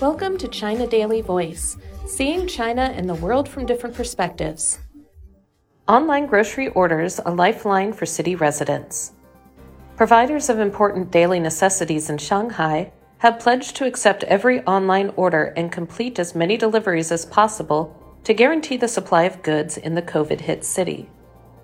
Welcome to China Daily Voice, seeing China and the world from different perspectives. Online grocery orders a lifeline for city residents. Providers of important daily necessities in Shanghai have pledged to accept every online order and complete as many deliveries as possible to guarantee the supply of goods in the COVID hit city.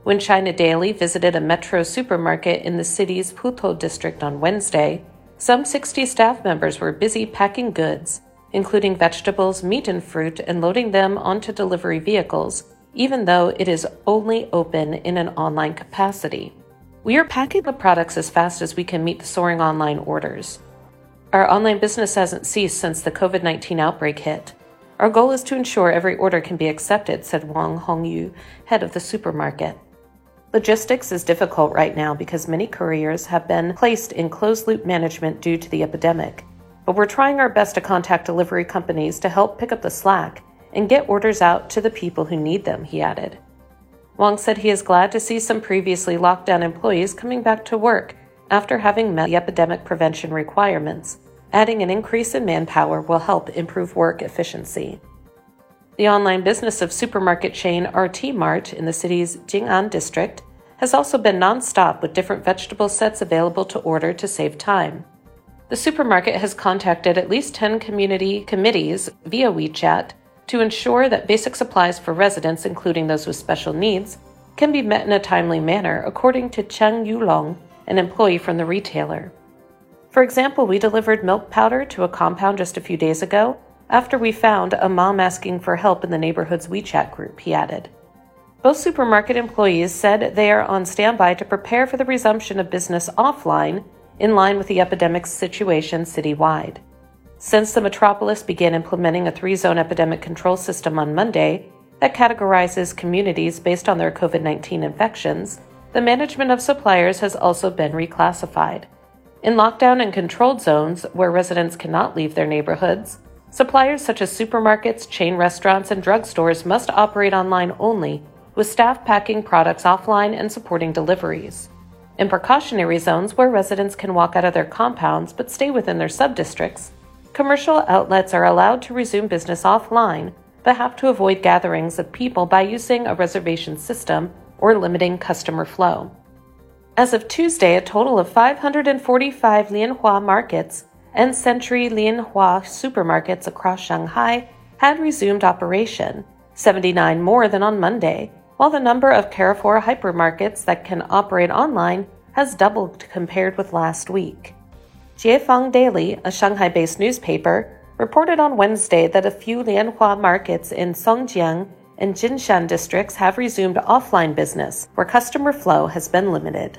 When China Daily visited a metro supermarket in the city's Putuo district on Wednesday, some 60 staff members were busy packing goods, including vegetables, meat, and fruit, and loading them onto delivery vehicles, even though it is only open in an online capacity. We are packing the products as fast as we can meet the soaring online orders. Our online business hasn't ceased since the COVID 19 outbreak hit. Our goal is to ensure every order can be accepted, said Wang Hongyu, head of the supermarket. Logistics is difficult right now because many couriers have been placed in closed loop management due to the epidemic. But we're trying our best to contact delivery companies to help pick up the slack and get orders out to the people who need them, he added. Wang said he is glad to see some previously locked down employees coming back to work after having met the epidemic prevention requirements. Adding an increase in manpower will help improve work efficiency. The online business of supermarket chain RT Mart in the city's Jing'an district has also been nonstop with different vegetable sets available to order to save time. The supermarket has contacted at least 10 community committees via WeChat to ensure that basic supplies for residents, including those with special needs, can be met in a timely manner, according to Cheng Yulong, an employee from the retailer. For example, we delivered milk powder to a compound just a few days ago after we found a mom asking for help in the neighborhood's WeChat group, he added. Both supermarket employees said they are on standby to prepare for the resumption of business offline in line with the epidemic situation citywide. Since the metropolis began implementing a three zone epidemic control system on Monday that categorizes communities based on their COVID 19 infections, the management of suppliers has also been reclassified. In lockdown and controlled zones where residents cannot leave their neighborhoods, Suppliers such as supermarkets, chain restaurants, and drugstores must operate online only, with staff packing products offline and supporting deliveries. In precautionary zones where residents can walk out of their compounds but stay within their subdistricts, commercial outlets are allowed to resume business offline but have to avoid gatherings of people by using a reservation system or limiting customer flow. As of Tuesday, a total of 545 Lianhua markets and Century Lianhua supermarkets across Shanghai had resumed operation, 79 more than on Monday, while the number of Carrefour hypermarkets that can operate online has doubled compared with last week. Jiefang Daily, a Shanghai based newspaper, reported on Wednesday that a few Lianhua markets in Songjiang and Jinshan districts have resumed offline business, where customer flow has been limited.